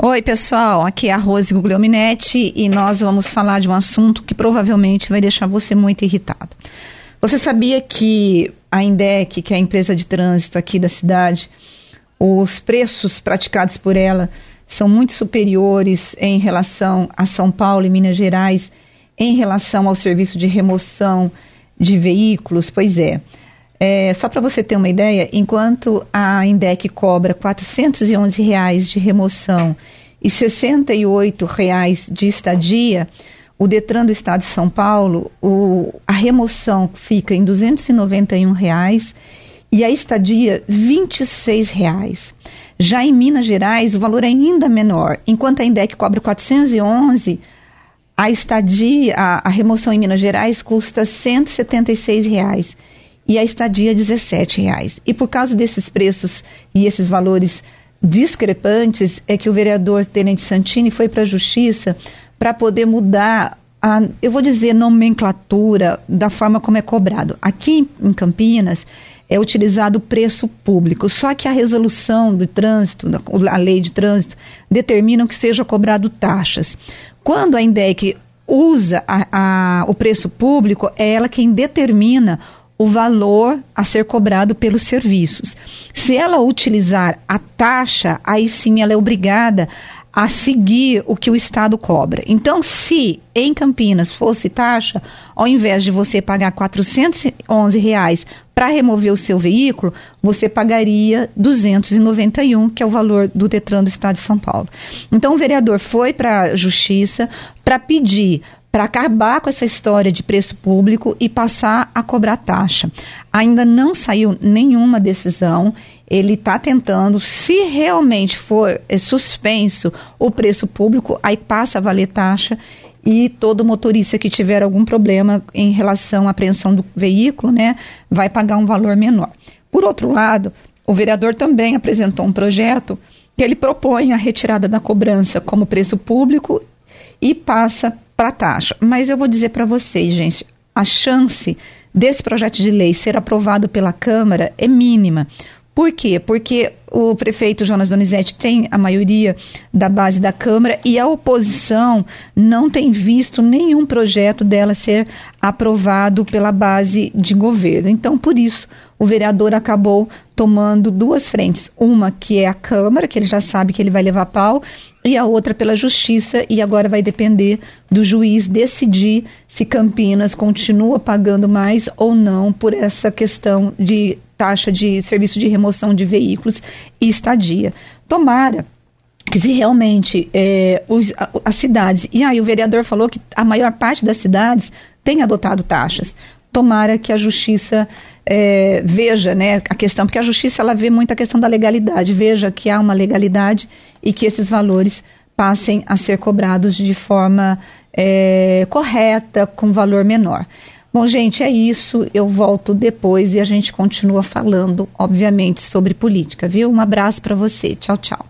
Oi, pessoal. Aqui é a Rose Guglielminetti e nós vamos falar de um assunto que provavelmente vai deixar você muito irritado. Você sabia que a Indec, que é a empresa de trânsito aqui da cidade, os preços praticados por ela são muito superiores em relação a São Paulo e Minas Gerais, em relação ao serviço de remoção de veículos? Pois é. É, só para você ter uma ideia, enquanto a Indec cobra 411 reais de remoção e 68 reais de estadia, o Detran do Estado de São Paulo, o, a remoção fica em 291 reais e a estadia 26 reais. Já em Minas Gerais, o valor é ainda menor. Enquanto a Indec cobra 411, a estadia, a, a remoção em Minas Gerais custa 176 reais e a estadia R$ 17,00. E por causa desses preços e esses valores discrepantes é que o vereador Tenente Santini foi para a Justiça para poder mudar a, eu vou dizer, nomenclatura da forma como é cobrado. Aqui em Campinas é utilizado o preço público, só que a resolução do trânsito, a lei de trânsito, determina que seja cobrado taxas. Quando a INDEC usa a, a, o preço público, é ela quem determina o valor a ser cobrado pelos serviços. Se ela utilizar a taxa, aí sim ela é obrigada a seguir o que o Estado cobra. Então, se em Campinas fosse taxa, ao invés de você pagar 411 reais para remover o seu veículo, você pagaria 291, que é o valor do Detran do Estado de São Paulo. Então, o vereador foi para a Justiça para pedir para acabar com essa história de preço público e passar a cobrar taxa. Ainda não saiu nenhuma decisão. Ele está tentando, se realmente for é, suspenso o preço público, aí passa a valer taxa e todo motorista que tiver algum problema em relação à apreensão do veículo, né, vai pagar um valor menor. Por outro lado, o vereador também apresentou um projeto que ele propõe a retirada da cobrança como preço público e passa para a taxa. Mas eu vou dizer para vocês, gente, a chance desse projeto de lei ser aprovado pela Câmara é mínima. Por quê? Porque o prefeito Jonas Donizete tem a maioria da base da Câmara e a oposição não tem visto nenhum projeto dela ser aprovado pela base de governo. Então, por isso, o vereador acabou tomando duas frentes. Uma que é a Câmara, que ele já sabe que ele vai levar pau, e a outra pela Justiça, e agora vai depender do juiz decidir se Campinas continua pagando mais ou não por essa questão de taxa de serviço de remoção de veículos e estadia. Tomara que se realmente é, os, as cidades. E aí o vereador falou que a maior parte das cidades tem adotado taxas. Tomara que a justiça é, veja né, a questão, porque a justiça ela vê muito a questão da legalidade, veja que há uma legalidade e que esses valores passem a ser cobrados de forma é, correta, com valor menor. Bom, gente, é isso. Eu volto depois e a gente continua falando, obviamente, sobre política, viu? Um abraço para você. Tchau, tchau.